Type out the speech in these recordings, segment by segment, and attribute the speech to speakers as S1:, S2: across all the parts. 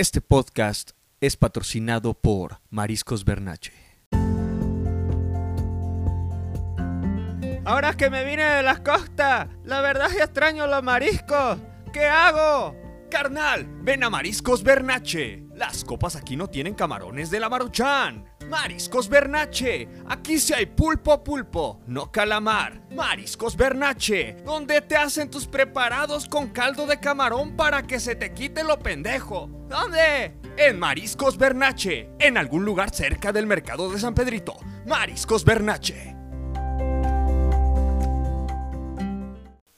S1: Este podcast es patrocinado por Mariscos Bernache.
S2: Ahora que me vine de las costas, la verdad es que extraño los mariscos. ¿Qué hago?
S1: Carnal, ven a Mariscos Bernache. Las copas aquí no tienen camarones de la Maruchan. Mariscos Bernache. Aquí sí hay pulpo pulpo, no calamar. Mariscos Bernache, donde te hacen tus preparados con caldo de camarón para que se te quite lo pendejo. ¿Dónde? En Mariscos Bernache, en algún lugar cerca del mercado de San Pedrito. Mariscos Bernache.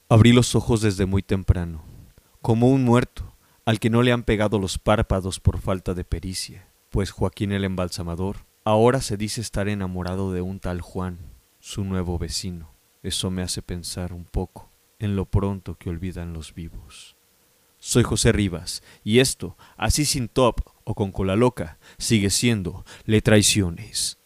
S1: Abrí los ojos desde muy temprano, como un muerto, al que no le han pegado los párpados por falta de pericia, pues Joaquín el embalsamador ahora se dice estar enamorado de un tal Juan, su nuevo vecino. Eso me hace pensar un poco en lo pronto que olvidan los vivos. Soy José Rivas, y esto, así sin top o con cola loca, sigue siendo Le Traiciones.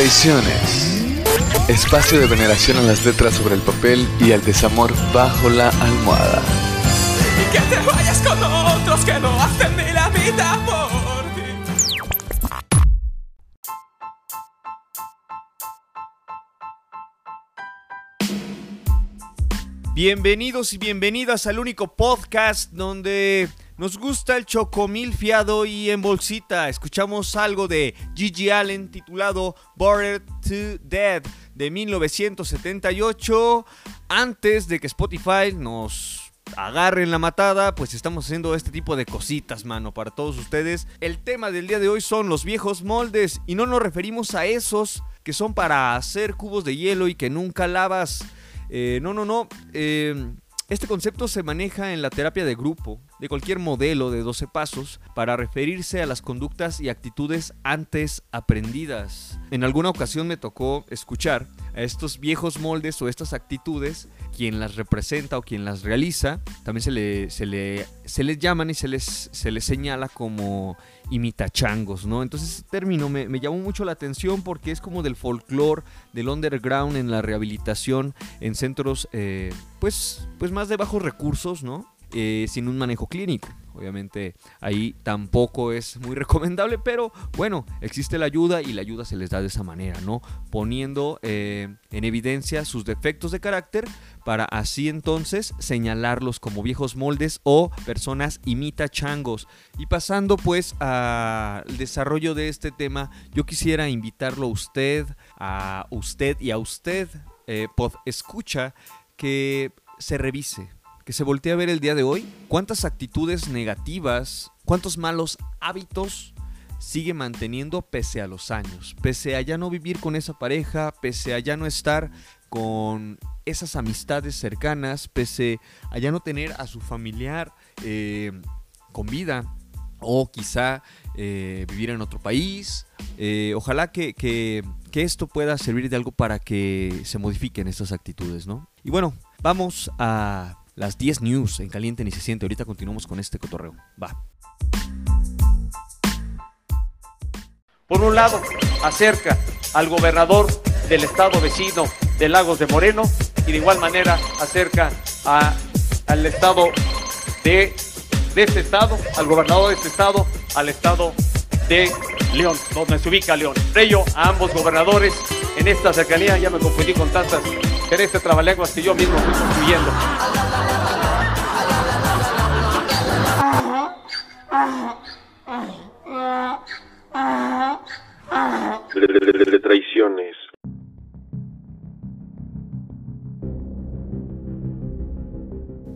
S3: Traiciones. Espacio de veneración a las letras sobre el papel y al desamor bajo la almohada.
S4: Y que te vayas con otros que no hacen ni la mitad por ti.
S1: Bienvenidos y bienvenidas al único podcast donde nos gusta el chocomil fiado y en bolsita. Escuchamos algo de Gigi Allen titulado Bored to Dead de 1978. Antes de que Spotify nos agarren la matada, pues estamos haciendo este tipo de cositas, mano, para todos ustedes. El tema del día de hoy son los viejos moldes y no nos referimos a esos que son para hacer cubos de hielo y que nunca lavas. Eh, no, no, no. eh, este concepto se maneja en la terapia de grupo, de cualquier modelo de 12 pasos, para referirse a las conductas y actitudes antes aprendidas. En alguna ocasión me tocó escuchar a estos viejos moldes o estas actitudes, quien las representa o quien las realiza, también se, le, se, le, se les llaman y se les, se les señala como imitachangos, ¿no? Entonces ese término me, llamó mucho la atención porque es como del folclore, del underground en la rehabilitación en centros, eh, pues, pues más de bajos recursos, ¿no? Eh, sin un manejo clínico. Obviamente ahí tampoco es muy recomendable, pero bueno, existe la ayuda y la ayuda se les da de esa manera, ¿no? Poniendo eh, en evidencia sus defectos de carácter para así entonces señalarlos como viejos moldes o personas imita changos. Y pasando pues al desarrollo de este tema, yo quisiera invitarlo a usted, a usted y a usted, eh, pod escucha, que se revise, que se voltee a ver el día de hoy cuántas actitudes negativas, cuántos malos hábitos sigue manteniendo pese a los años, pese a ya no vivir con esa pareja, pese a ya no estar con esas amistades cercanas, pese a ya no tener a su familiar eh, con vida o quizá eh, vivir en otro país. Eh, ojalá que, que- que esto pueda servir de algo para que se modifiquen estas actitudes, ¿no? Y bueno, vamos a las 10 news en Caliente ni se siente. Ahorita continuamos con este cotorreo. Va.
S5: Por un lado, acerca al gobernador del estado vecino de Lagos de Moreno y de igual manera acerca a- al estado de, de este estado, al gobernador de este estado, al estado de León, donde se ubica León. Por a ambos gobernadores en esta cercanía, ya me confundí con tantas en este trabalenguas que yo mismo fui construyendo.
S6: Traiciones.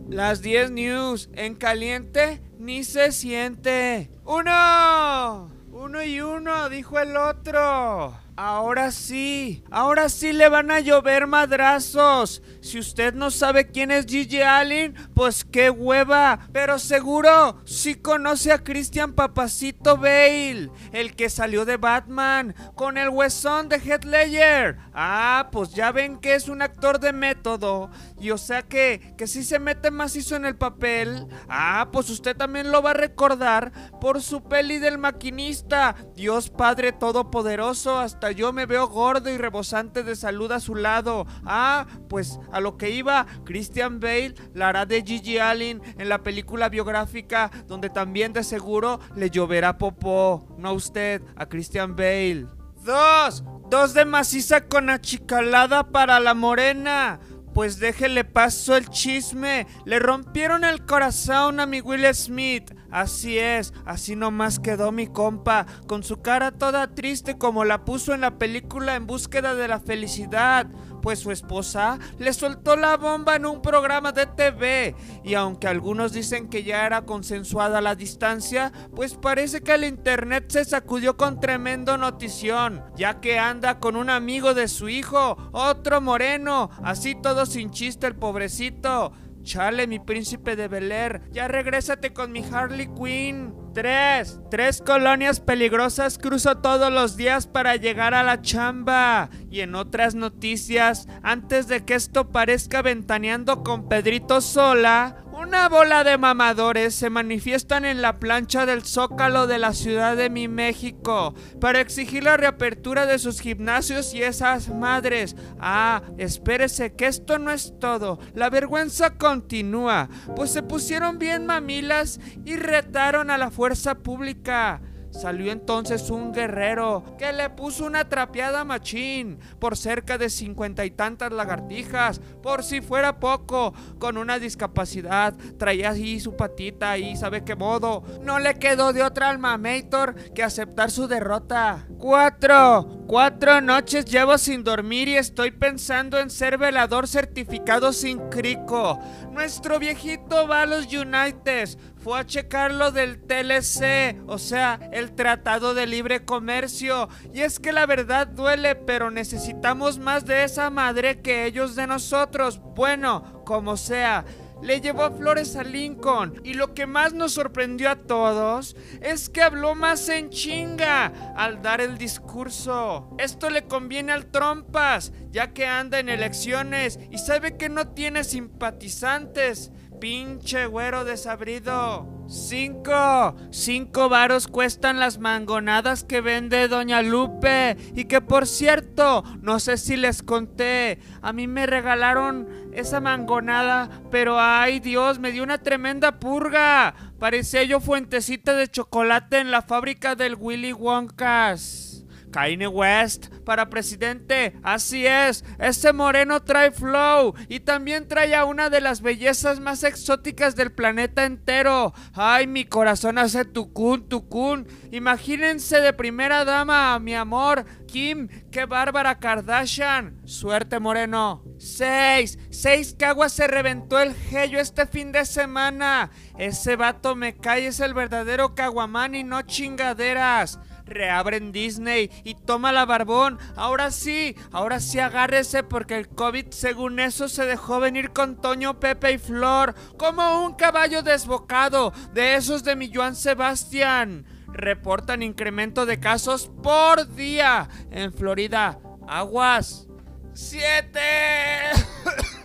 S2: Las 10 news en caliente ni se siente. ¡Uno! Uno y uno, dijo el otro. Ahora sí, ahora sí le van a llover madrazos. Si usted no sabe quién es Gigi Allen, pues qué hueva. Pero seguro sí conoce a Christian Papacito Bale, el que salió de Batman con el huesón de Heath Ledger. Ah, pues ya ven que es un actor de método. Y o sea que, que sí se mete macizo en el papel. Ah, pues usted también lo va a recordar por su peli del maquinista. Dios Padre Todopoderoso, hasta yo me veo gordo y rebosante de salud a su lado. Ah, pues a lo que iba, Christian Bale la hará de Gigi Allen en la película biográfica donde también de seguro le lloverá popó. No a usted, a Christian Bale. Dos, dos de maciza con achicalada para la morena. Pues déjele paso el chisme. Le rompieron el corazón a mi Will Smith. Así es, así nomás quedó mi compa, con su cara toda triste como la puso en la película En búsqueda de la felicidad. Pues su esposa le soltó la bomba en un programa de TV. Y aunque algunos dicen que ya era consensuada la distancia, pues parece que el internet se sacudió con tremendo notición, ya que anda con un amigo de su hijo, otro moreno, así todo sin chiste el pobrecito. Chale, mi príncipe de Bel Air, ya regrésate con mi Harley Quinn. Tres, tres colonias peligrosas cruzo todos los días para llegar a la chamba. Y en otras noticias, antes de que esto parezca ventaneando con Pedrito Sola, una bola de mamadores se manifiestan en la plancha del Zócalo de la Ciudad de mi México para exigir la reapertura de sus gimnasios y esas madres. Ah, espérese que esto no es todo. La vergüenza continúa, pues se pusieron bien mamilas y retaron a la fuerza pública. Salió entonces un guerrero que le puso una trapeada machín por cerca de cincuenta y tantas lagartijas, por si fuera poco, con una discapacidad, traía así su patita y sabe qué modo. No le quedó de otra alma Mator que aceptar su derrota. Cuatro, cuatro noches llevo sin dormir y estoy pensando en ser velador certificado sin crico. Nuestro viejito va a los United, fue a checar lo del TLC, o sea, el Tratado de Libre Comercio. Y es que la verdad duele, pero necesitamos más de esa madre que ellos de nosotros. Bueno, como sea. Le llevó flores a Lincoln y lo que más nos sorprendió a todos es que habló más en chinga al dar el discurso. Esto le conviene al Trompas, ya que anda en elecciones y sabe que no tiene simpatizantes. Pinche güero desabrido. Cinco. Cinco varos cuestan las mangonadas que vende Doña Lupe. Y que por cierto, no sé si les conté. A mí me regalaron esa mangonada. Pero ay Dios, me dio una tremenda purga. Parecía yo fuentecita de chocolate en la fábrica del Willy Wonkas. Kanye West para presidente. Así es, ese moreno trae flow y también trae a una de las bellezas más exóticas del planeta entero. Ay, mi corazón hace tucún, tucún. Imagínense de primera dama, mi amor, Kim, que Bárbara Kardashian. Suerte, moreno. Seis, seis caguas se reventó el gello este fin de semana. Ese vato me cae, es el verdadero caguamán y no chingaderas. Reabren Disney y toma la barbón. Ahora sí, ahora sí agárrese porque el COVID según eso se dejó venir con Toño, Pepe y Flor, como un caballo desbocado, de esos de mi Joan Sebastián. Reportan incremento de casos por día en Florida. Aguas. ¡Siete!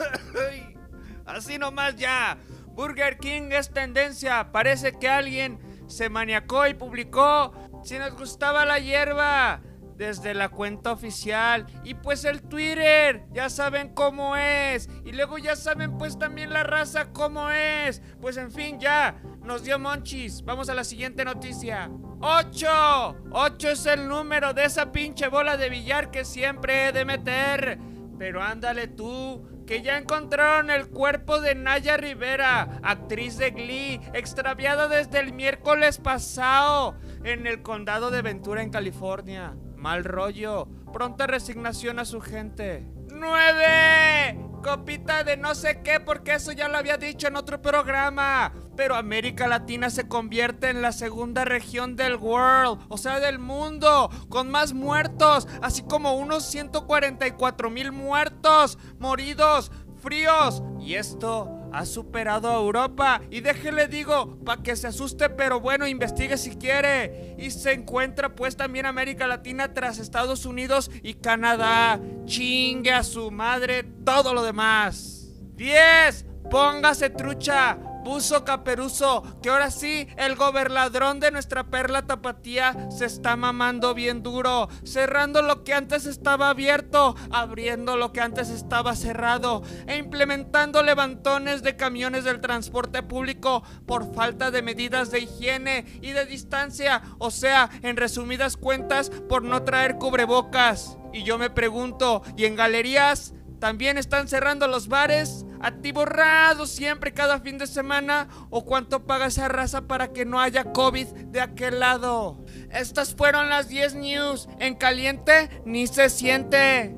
S2: Así nomás ya. Burger King es tendencia. Parece que alguien se maniacó y publicó si nos gustaba la hierba desde la cuenta oficial y pues el Twitter, ya saben cómo es y luego ya saben pues también la raza cómo es. Pues en fin, ya nos dio monchis. Vamos a la siguiente noticia. 8. 8 es el número de esa pinche bola de billar que siempre he de meter. Pero ándale tú, que ya encontraron el cuerpo de Naya Rivera, actriz de Glee, extraviada desde el miércoles pasado en el condado de Ventura, en California. Mal rollo, pronta resignación a su gente. ¡Nueve! Copita de no sé qué, porque eso ya lo había dicho en otro programa. Pero América Latina se convierte en la segunda región del world, o sea, del mundo, con más muertos, así como unos 144 mil muertos, moridos, fríos. Y esto ha superado a Europa. Y déjele digo, para que se asuste, pero bueno, investigue si quiere. Y se encuentra pues también América Latina tras Estados Unidos y Canadá. Chingue a su madre todo lo demás. 10. Póngase trucha. Buzo Caperuso, que ahora sí, el gobernadrón de nuestra perla tapatía se está mamando bien duro, cerrando lo que antes estaba abierto, abriendo lo que antes estaba cerrado, e implementando levantones de camiones del transporte público por falta de medidas de higiene y de distancia, o sea, en resumidas cuentas, por no traer cubrebocas. Y yo me pregunto, ¿y en galerías? ¿También están cerrando los bares? ¿Atiborrados siempre cada fin de semana? ¿O cuánto paga esa raza para que no haya COVID de aquel lado? Estas fueron las 10 news. En caliente ni se siente.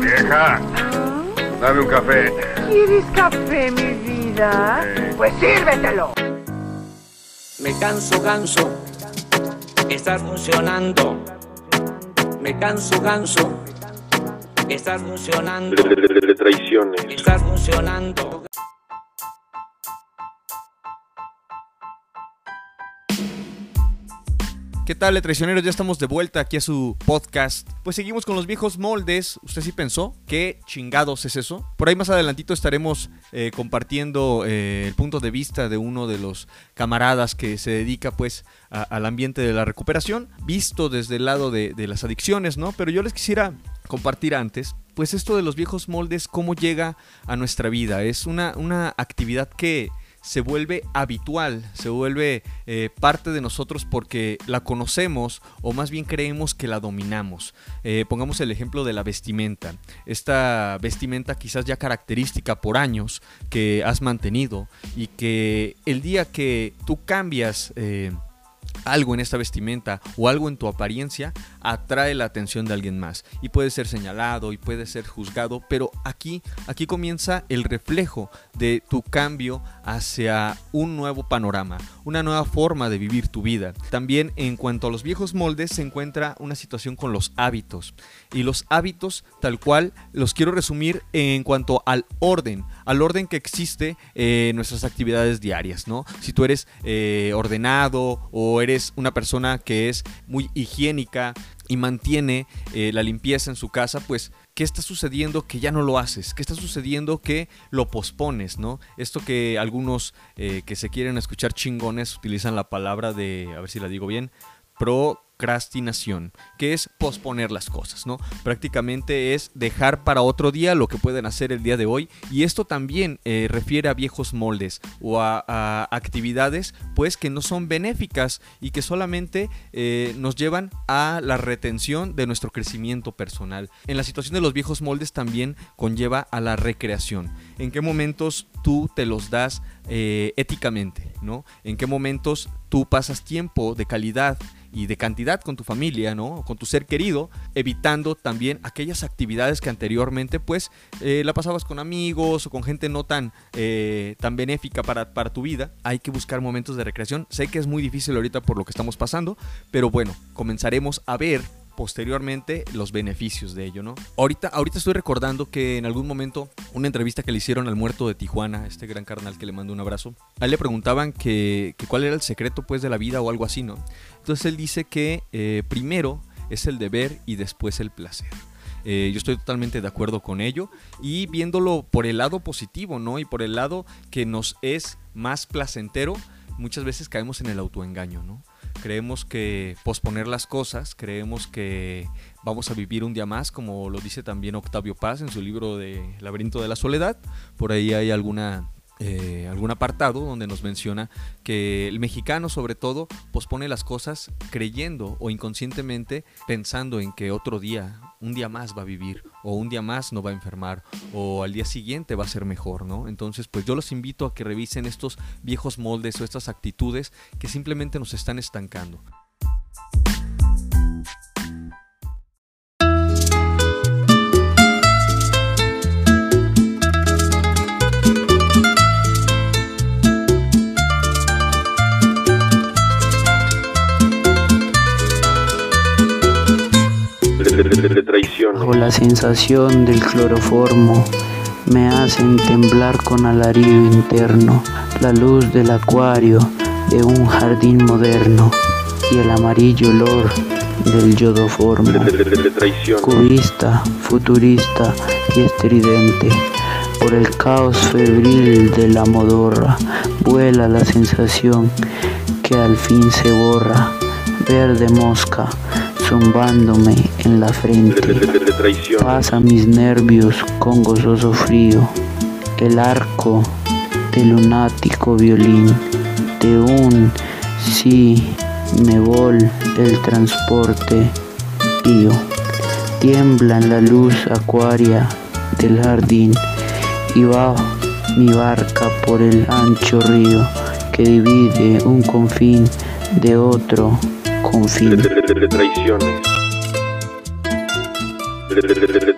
S7: Vieja, dame un café.
S8: ¿Quieres café, mi vida? Pues sírvetelo.
S4: Me canso, ganso. Estás funcionando. Me canso, ganso. Estás funcionando.
S6: de traiciones.
S4: Estás funcionando.
S1: ¿Qué tal, traicioneros? Ya estamos de vuelta aquí a su podcast. Pues seguimos con los viejos moldes. ¿Usted sí pensó? ¿Qué chingados es eso? Por ahí más adelantito estaremos eh, compartiendo eh, el punto de vista de uno de los camaradas que se dedica pues al ambiente de la recuperación, visto desde el lado de, de las adicciones, ¿no? Pero yo les quisiera compartir antes, pues esto de los viejos moldes, cómo llega a nuestra vida. Es una, una actividad que se vuelve habitual, se vuelve eh, parte de nosotros porque la conocemos o más bien creemos que la dominamos. Eh, pongamos el ejemplo de la vestimenta. Esta vestimenta quizás ya característica por años que has mantenido y que el día que tú cambias... eh, algo en esta vestimenta o algo en tu apariencia atrae la atención de alguien más y puede ser señalado y puede ser juzgado, pero aquí aquí comienza el reflejo de tu cambio hacia un nuevo panorama, una nueva forma de vivir tu vida. También en cuanto a los viejos moldes se encuentra una situación con los hábitos y los hábitos tal cual los quiero resumir en cuanto al orden, al orden que existe en nuestras actividades diarias, ¿no? Si tú eres eh, ordenado o eres una persona que es muy higiénica y mantiene eh, la limpieza en su casa, pues ¿qué está sucediendo que ya no lo haces? ¿Qué está sucediendo que lo pospones, no? Esto que algunos eh, que se quieren escuchar chingones utilizan la palabra de, a ver si la digo bien, procrastinación, que es posponer las cosas, ¿no? Prácticamente es dejar para otro día lo que pueden hacer el día de hoy y esto también eh, refiere a viejos moldes o a, actividades pues que no son benéficas y que solamente eh, nos llevan a la retención de nuestro crecimiento personal. En la situación de los viejos moldes también conlleva a la recreación. ¿En qué momentos tú te los das eh, éticamente? ¿no? ¿En qué momentos tú pasas tiempo de calidad y de cantidad con tu familia, ¿no? Con tu ser querido, evitando también aquellas actividades que anteriormente pues eh, la pasabas con amigos o con gente no tan, eh, tan benéfica para, para tu vida. Hay que buscar momentos de recreación. Sé que es muy difícil ahorita por lo que estamos pasando, pero bueno, comenzaremos a ver posteriormente los beneficios de ello, ¿no? Ahorita, ahorita estoy recordando que en algún momento una entrevista que le hicieron al muerto de Tijuana, este gran carnal que le mando un abrazo, a él le preguntaban que, que cuál era el secreto pues de la vida o algo así, ¿no? Entonces él dice que eh, primero es el deber y después el placer. Eh, yo estoy totalmente de acuerdo con ello y viéndolo por el lado positivo, ¿no? Y por el lado que nos es más placentero, muchas veces caemos en el autoengaño, ¿no? Creemos que posponer las cosas, creemos que vamos a vivir un día más, como lo dice también Octavio Paz en su libro de Laberinto de la Soledad. Por ahí hay alguna eh, algún apartado donde nos menciona que el mexicano sobre todo pospone las cosas creyendo o inconscientemente pensando en que otro día, un día más va a vivir o un día más no va a enfermar o al día siguiente va a ser mejor, ¿no? Entonces pues yo los invito a que revisen estos viejos moldes o estas actitudes que simplemente nos están estancando.
S9: Bajo la sensación del cloroformo me hacen temblar con alarido interno la luz del acuario de un jardín moderno y el amarillo olor del yodoformo. Cubista, futurista y estridente. Por el caos febril de la modorra vuela la sensación que al fin se borra. Verde mosca zumbándome en la frente. Pasa mis nervios con gozoso frío. El arco del lunático violín de un sí me vol el transporte pío. Tiembla en la luz acuaria del jardín y va mi barca por el ancho río que divide un confín de otro confín.
S6: de traiciones.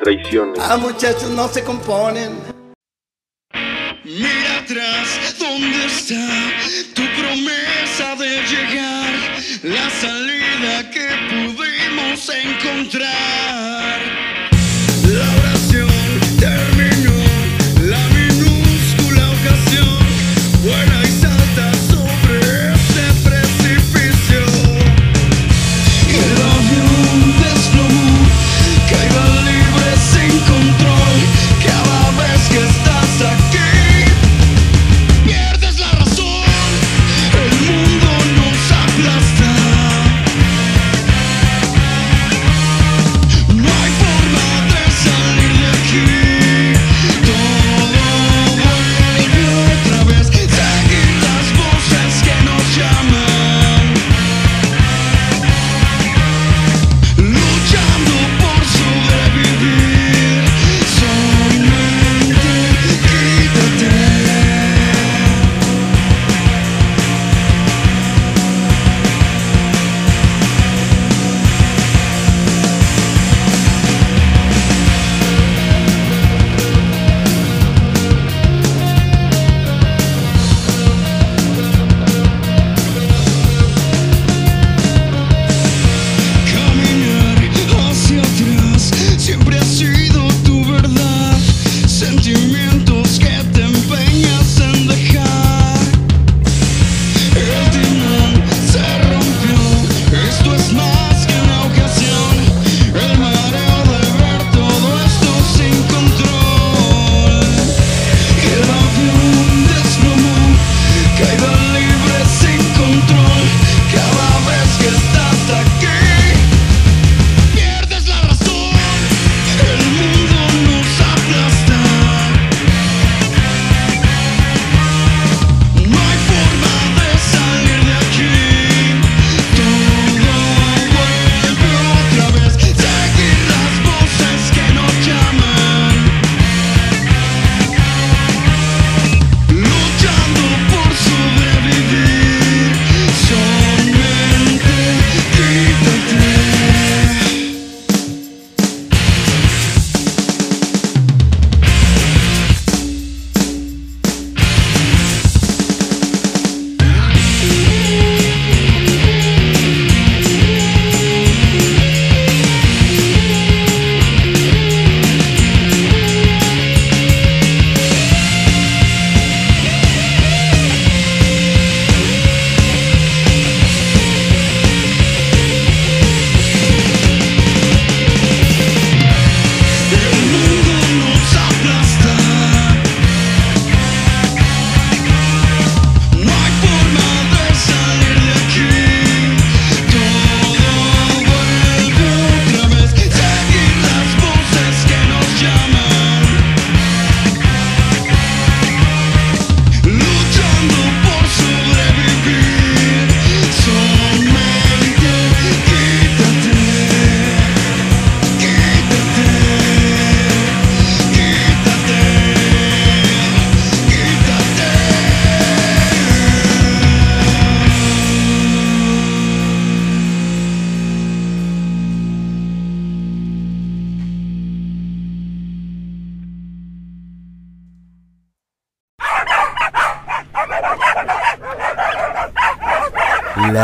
S6: Traiciones.
S10: Ah, muchachos, no se componen.
S11: Mira atrás, ¿dónde está tu promesa de llegar? La salida que pudimos encontrar.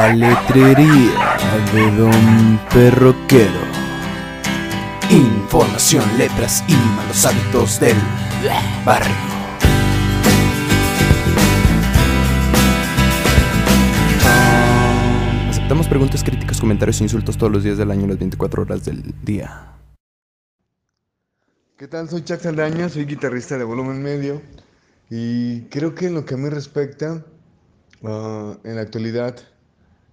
S11: La
S12: letrería de Don Perroquero. Información, letras y malos hábitos del barrio. Aceptamos preguntas, críticas, comentarios e insultos todos los días del año, las 24 horas del día.
S13: ¿Qué tal? Soy Chuck Saldaña, soy guitarrista de volumen medio y creo que en lo que a mí respecta, ah, en la actualidad,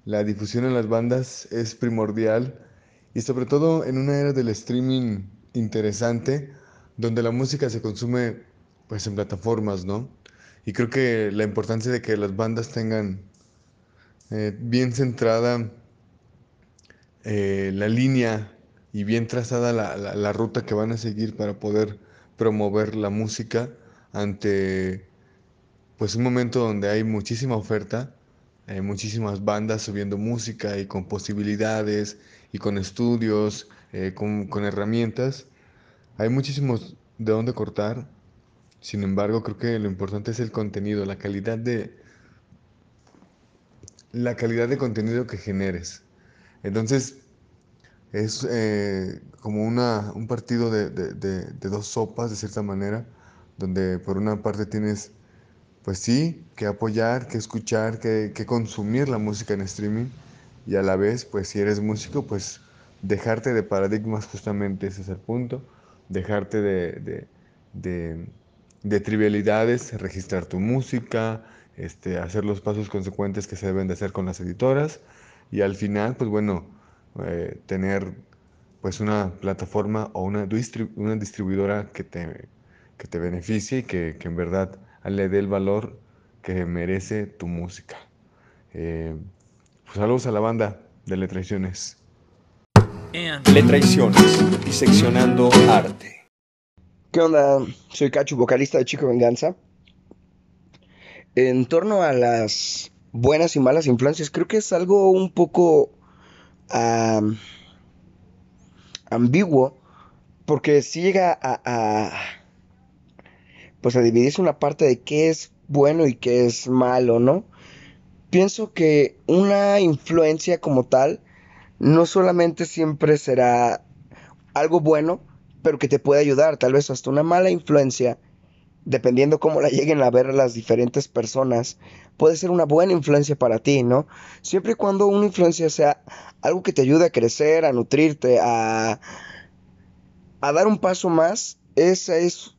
S13: la difusión en las bandas es primordial y sobre todo en una era del streaming interesante, donde la música se consume pues en plataformas, ¿no? Y creo que la importancia de que las bandas tengan eh, bien centrada eh, la línea y bien trazada la, la, la, ruta que van a seguir para poder promover la música ante pues un momento donde hay muchísima oferta, hay muchísimas bandas subiendo música y con posibilidades y con estudios, eh, con, con herramientas. Hay muchísimos de dónde cortar, sin embargo creo que lo importante es el contenido, la calidad de, la calidad de contenido que generes. Entonces, es eh, como una, un partido de, de, de, de, dos sopas, de cierta manera, donde por una parte tienes, pues sí, que apoyar, que escuchar, que, que, consumir la música en streaming, y a la vez, pues si eres músico, pues dejarte de paradigmas, justamente ese es el punto, dejarte de, de trivialidades, registrar tu música, este, hacer los pasos consecuentes que se deben de hacer con las editoras, y al final, pues bueno, eh, tener pues una plataforma o una, una distribuidora que te, que te beneficie y que, que, en verdad le dé el valor que merece tu música. Eh, pues saludos a la banda de Letraiciones.
S1: Letraiciones, diseccionando arte.
S14: ¿Qué onda? Soy Cacho, vocalista de Chico Venganza. En torno a las buenas y malas influencias, creo que es algo un poco ambiguo porque si llega a, a, pues a dividirse una parte de qué es bueno y qué es malo, ¿no? Pienso que una influencia como tal no solamente siempre será algo bueno, pero que te puede ayudar, tal vez hasta una mala influencia, dependiendo cómo la lleguen a ver las diferentes personas, puede ser una buena influencia para ti, ¿no? Siempre y cuando una influencia sea algo que te ayude a crecer, a nutrirte, a, a dar un paso más, esa es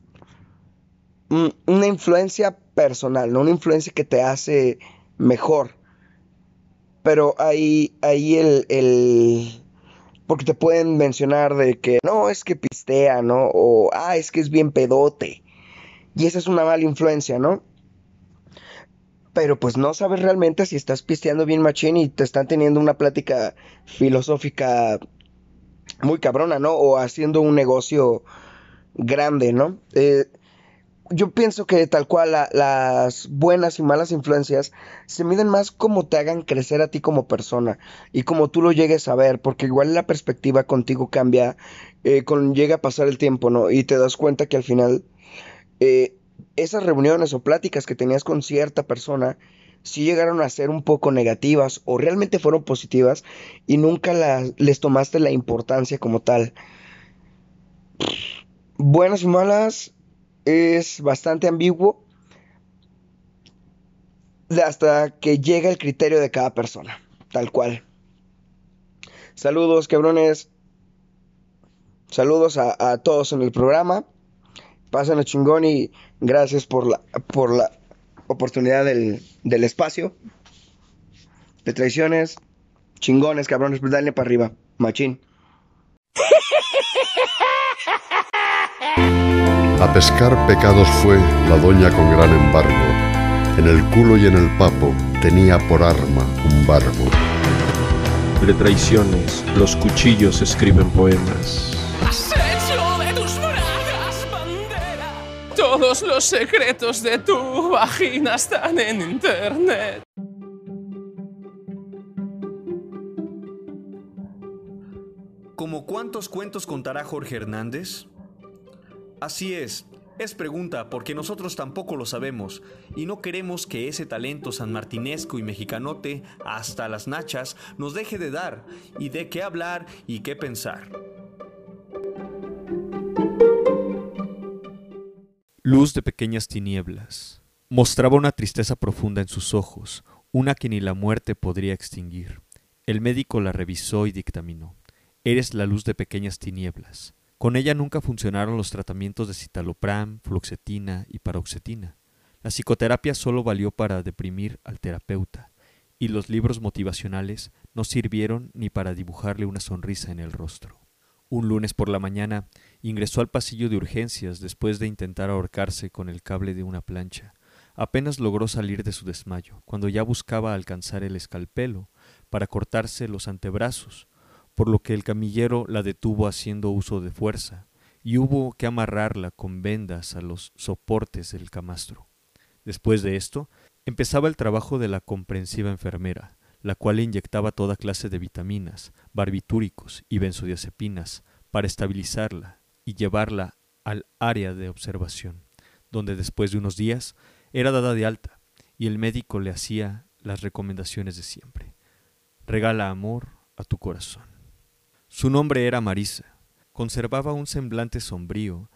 S14: una influencia personal, no una influencia que te hace mejor. Pero ahí, ahí el, el, porque te pueden mencionar de que no, es que pistea, ¿no? O, ah, es que es bien pedote. Y esa es una mala influencia, ¿no? Pero pues no sabes realmente si estás pisteando bien machín y te están teniendo una plática filosófica muy cabrona, ¿no? O haciendo un negocio grande, ¿no? Eh, yo pienso que tal cual la, las buenas y malas influencias se miden más como te hagan crecer a ti como persona y como tú lo llegues a ver, porque igual la perspectiva contigo cambia eh, con llega a pasar el tiempo, ¿no? Y te das cuenta que al final eh, esas reuniones o pláticas que tenías con cierta persona sí llegaron a ser un poco negativas o realmente fueron positivas y nunca las, les tomaste la importancia como tal. Buenas y malas es bastante ambiguo hasta que llega el criterio de cada persona, tal cual. Saludos, cabrones. Saludos a, a todos en el programa. Pasen a chingón y gracias por la, por la oportunidad del, del espacio. De traiciones. Chingones, cabrones, pues dale para arriba. Machín.
S15: A pescar pecados fue la doña con gran embargo. En el culo y en el papo tenía por arma un barbo.
S16: De traiciones, los cuchillos escriben poemas.
S4: Todos los secretos de tu vagina están en internet.
S1: ¿Como cuántos cuentos contará Jorge Hernández? Así es, Es pregunta porque nosotros tampoco lo sabemos y no queremos que ese talento sanmartinesco y mexicanote hasta las nachas nos deje de dar y de qué hablar y qué pensar. Luz de pequeñas tinieblas. Mostraba una tristeza profunda en sus ojos, una que ni la muerte podría extinguir. El médico la revisó y dictaminó. Eres la luz de pequeñas tinieblas. Con ella nunca funcionaron los tratamientos de citalopram, fluoxetina y paroxetina. La psicoterapia solo valió para deprimir al terapeuta, y los libros motivacionales no sirvieron ni para dibujarle una sonrisa en el rostro. Un lunes por la mañana ingresó al pasillo de urgencias después de intentar ahorcarse con el cable de una plancha. Apenas logró salir de su desmayo, cuando ya buscaba alcanzar el escalpelo para cortarse los antebrazos, por lo que el camillero la detuvo haciendo uso de fuerza, y hubo que amarrarla con vendas a los soportes del camastro. Después de esto, empezaba el trabajo de la comprensiva enfermera, la cual inyectaba toda clase de vitaminas, barbitúricos y benzodiazepinas para estabilizarla y llevarla al área de observación, donde después de unos días era dada de alta y el médico le hacía las recomendaciones de siempre. Regala amor a tu corazón. Su nombre era Marisa. Conservaba un semblante sombrío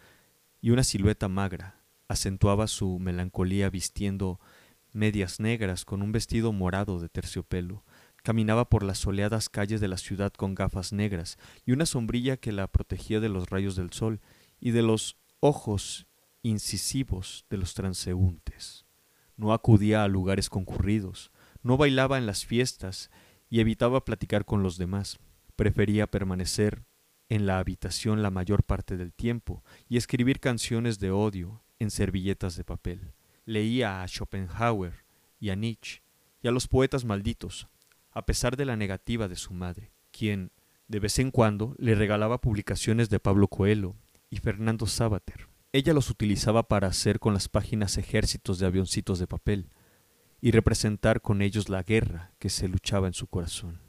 S1: y una silueta magra. Acentuaba su melancolía vistiendo medias negras con un vestido morado de terciopelo. Caminaba por las soleadas calles de la ciudad con gafas negras y una sombrilla que la protegía de los rayos del sol y de los ojos incisivos de los transeúntes. No acudía a lugares concurridos, no bailaba en las fiestas y evitaba platicar con los demás prefería permanecer en la habitación la mayor parte del tiempo y escribir canciones de odio en servilletas de papel. Leía a Schopenhauer y a Nietzsche y a los poetas malditos, a pesar de la negativa de su madre, quien de vez en cuando le regalaba publicaciones de Pablo Coelho y Fernando Sábater. Ella los utilizaba para hacer con las páginas ejércitos de avioncitos de papel y representar con ellos la guerra que se luchaba en su corazón.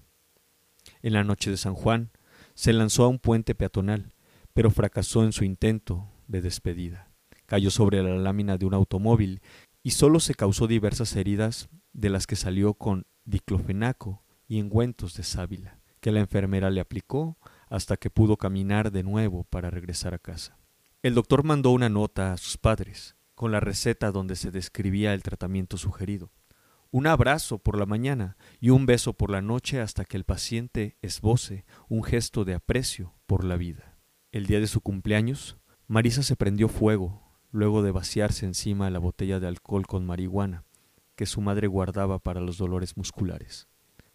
S1: En la noche de San Juan, se lanzó a un puente peatonal, pero fracasó en su intento de despedida. Cayó sobre la lámina de un automóvil y solo se causó diversas heridas de las que salió con diclofenaco y engüentos de sábila, que la enfermera le aplicó hasta que pudo caminar de nuevo para regresar a casa. El doctor mandó una nota a sus padres, con la receta donde se describía el tratamiento sugerido un abrazo por la mañana y un beso por la noche hasta que el paciente esboce un gesto de aprecio por la vida. El día de su cumpleaños, Marisa se prendió fuego luego de vaciarse encima la botella de alcohol con marihuana que su madre guardaba para los dolores musculares.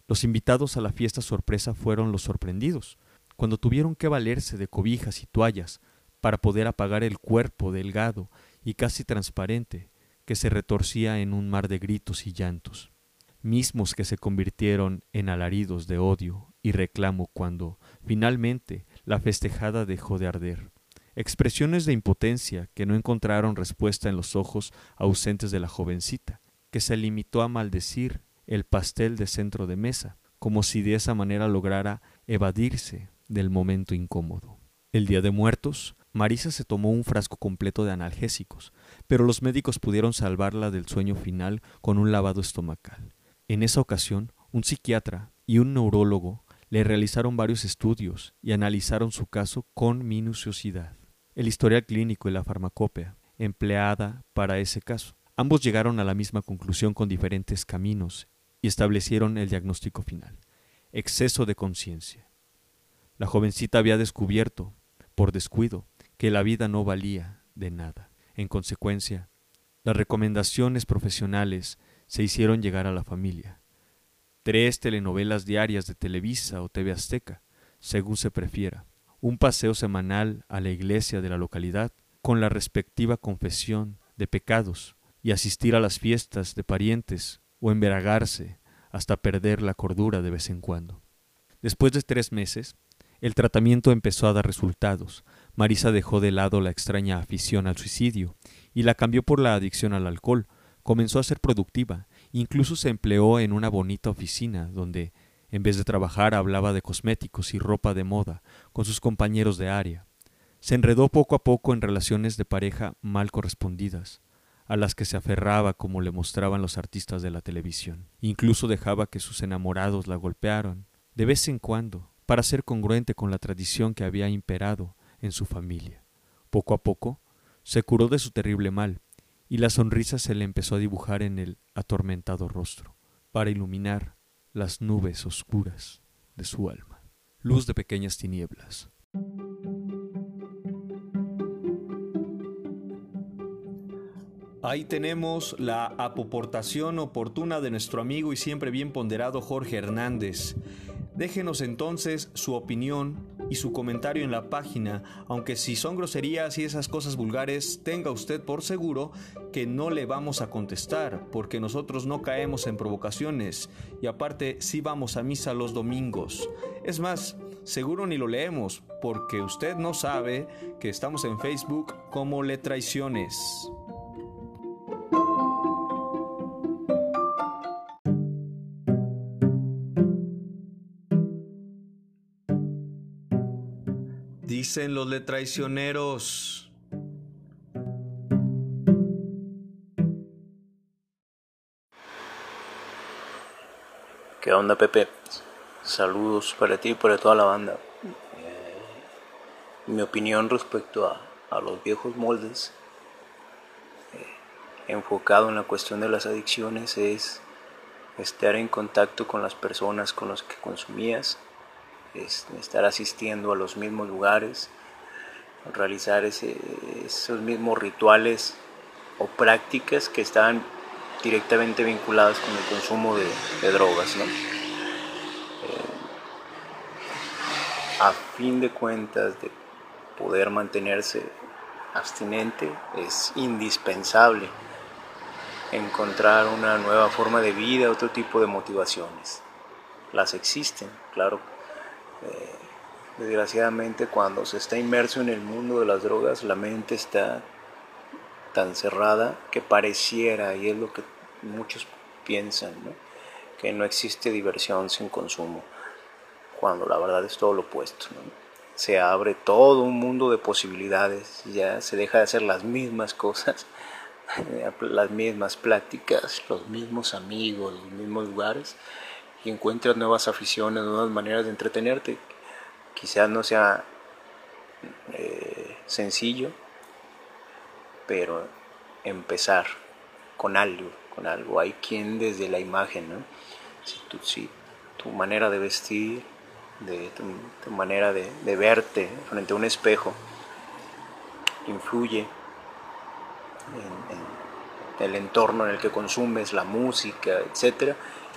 S1: Los invitados a la fiesta sorpresa fueron los sorprendidos, cuando tuvieron que valerse de cobijas y toallas para poder apagar el cuerpo delgado y casi transparente que se retorcía en un mar de gritos y llantos, mismos que se convirtieron en alaridos de odio y reclamo cuando, finalmente, la festejada dejó de arder. Expresiones de impotencia que no encontraron respuesta en los ojos ausentes de la jovencita, que se limitó a maldecir el pastel de centro de mesa, como si de esa manera lograra evadirse del momento incómodo. El día de muertos, Marisa se tomó un frasco completo de analgésicos, pero los médicos pudieron salvarla del sueño final con un lavado estomacal. En esa ocasión, un psiquiatra y un neurólogo le realizaron varios estudios y analizaron su caso con minuciosidad. El historial clínico y la farmacopea empleada para ese caso. Ambos llegaron a la misma conclusión con diferentes caminos y establecieron el diagnóstico final. Exceso de conciencia. La jovencita había descubierto, por descuido, que la vida no valía de nada. En consecuencia, las recomendaciones profesionales se hicieron llegar a la familia. Tres telenovelas diarias de Televisa o TV Azteca, según se prefiera. Un paseo semanal a la iglesia de la localidad con la respectiva confesión de pecados y asistir a las fiestas de parientes o embriagarse hasta perder la cordura de vez en cuando. Después de tres meses, el tratamiento empezó a dar resultados, Marisa dejó de lado la extraña afición al suicidio y la cambió por la adicción al alcohol. Comenzó a ser productiva, incluso se empleó en una bonita oficina donde, en vez de trabajar, hablaba de cosméticos y ropa de moda con sus compañeros de área. Se enredó poco a poco en relaciones de pareja mal correspondidas, a las que se aferraba como le mostraban los artistas de la televisión. Incluso dejaba que sus enamorados la golpearan, de vez en cuando, para ser congruente con la tradición que había imperado en su familia. Poco a poco, se curó de su terrible mal, y la sonrisa se le empezó a dibujar en el atormentado rostro, para iluminar las nubes oscuras de su alma. Luz de pequeñas tinieblas. Ahí tenemos la apoportación oportuna de nuestro amigo y siempre bien ponderado Jorge Hernández. Déjenos entonces su opinión y su comentario en la página, aunque si son groserías y esas cosas vulgares, tenga usted por seguro que no le vamos a contestar, porque nosotros no caemos en provocaciones y aparte sí vamos a misa los domingos. Es más, seguro ni lo leemos, porque usted no sabe que estamos en Facebook como Le Traiciones. Dicen los le traicioneros.
S17: ¿Qué onda, Pepe? Saludos para ti y para toda la banda. Eh, mi opinión respecto a, a los viejos moldes, eh, enfocado en la cuestión de las adicciones, es estar en contacto con las personas con las que consumías, estar asistiendo a los mismos lugares, realizar esos mismos rituales o prácticas que están directamente vinculadas con el consumo de, drogas. ¿no? Eh, a fin de cuentas, de poder mantenerse abstinente, es indispensable encontrar una nueva forma de vida, otro tipo de motivaciones. Las existen, claro. Eh, desgraciadamente cuando se está inmerso en el mundo de las drogas, la mente está tan cerrada que pareciera, y es lo que muchos piensan, que no existe diversión sin consumo, cuando la verdad es todo lo opuesto. ¿no? Se abre todo un mundo de posibilidades, ya se deja de hacer las mismas cosas, las mismas pláticas, los mismos amigos, los mismos lugares, y encuentras nuevas aficiones, nuevas maneras de entretenerte. Quizás no sea eh, sencillo, pero empezar con algo, con algo. Hay quien desde la imagen, ¿no? Si tu, manera de vestir, de tu, manera de, verte frente a un espejo, influye en, en, el entorno en el que consumes, la música, etcétera,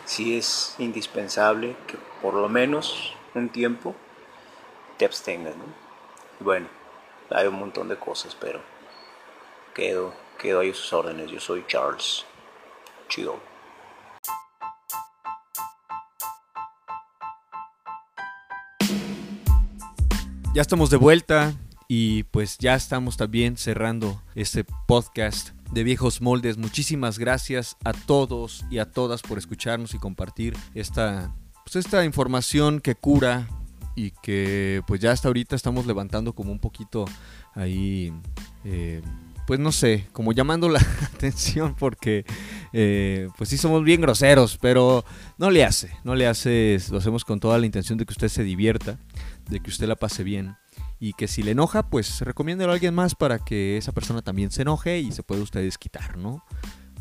S17: sí es indispensable que por lo menos un tiempo te abstengas, ¿no? Bueno, hay un montón de cosas, pero quedo, quedo ahí a sus órdenes. Yo soy Charles. Chido.
S1: Ya estamos de vuelta y pues ya estamos también cerrando este podcast de viejos moldes. Muchísimas gracias a todos y a todas por escucharnos y compartir esta, pues esta información que cura y que pues ya hasta ahorita estamos levantando como un poquito ahí, eh, pues no sé, como llamando la atención porque eh, pues sí somos bien groseros, pero no le hace, no le hace, lo hacemos con toda la intención de que usted se divierta, de que usted la pase bien y que si le enoja, pues recomiéndelo a alguien más para que esa persona también se enoje y se pueda usted desquitar, ¿no?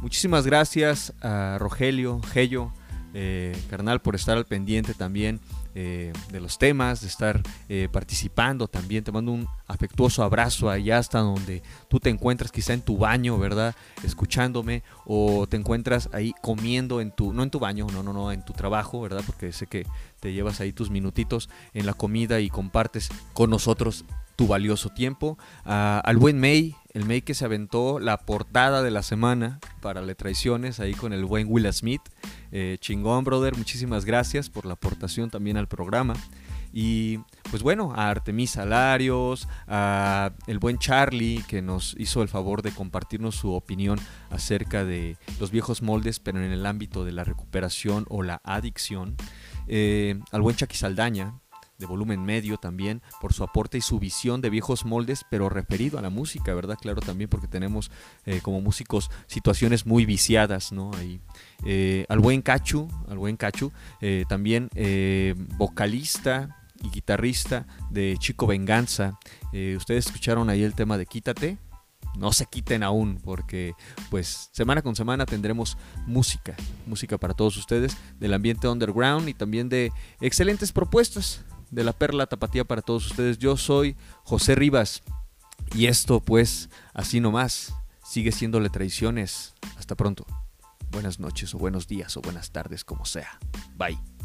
S1: Muchísimas gracias a Rogelio, Gello, eh, carnal, por estar al pendiente también eh, de los temas, de estar eh, participando también. Te mando un afectuoso abrazo allá hasta donde tú te encuentras, quizá en tu baño, ¿verdad? Escuchándome, o te encuentras ahí comiendo en tu, no en tu baño, no, no, no, en tu trabajo, ¿verdad? Porque sé que te llevas ahí tus minutitos en la comida y compartes con nosotros tu valioso tiempo. Al buen May, el May que se aventó la portada de la semana para Le Traiciones, ahí con el buen Will Smith. Eh, chingón, brother, muchísimas gracias por la aportación también al programa. Y pues bueno, a Artemisa Salarios, a el buen Charlie que nos hizo el favor de compartirnos su opinión acerca de los viejos moldes, pero en el ámbito de la recuperación o la adicción. Eh, al buen Chucky Saldaña, de volumen medio también, por su aporte y su visión de viejos moldes, pero referido a la música, ¿verdad? Claro, también porque tenemos eh, como músicos situaciones muy viciadas, ¿no? Ahí. Eh, al buen Cachu, al buen Cachu, eh, también vocalista y guitarrista de Chico Venganza. ustedes escucharon ahí el tema de Quítate, no se quiten aún, porque pues semana con semana tendremos música, música para todos ustedes del ambiente underground y también de excelentes propuestas de la perla tapatía para todos ustedes. Yo soy José Rivas y esto pues así nomás sigue siéndole traiciones. Hasta pronto. Buenas noches o buenos días o buenas tardes como sea. Bye.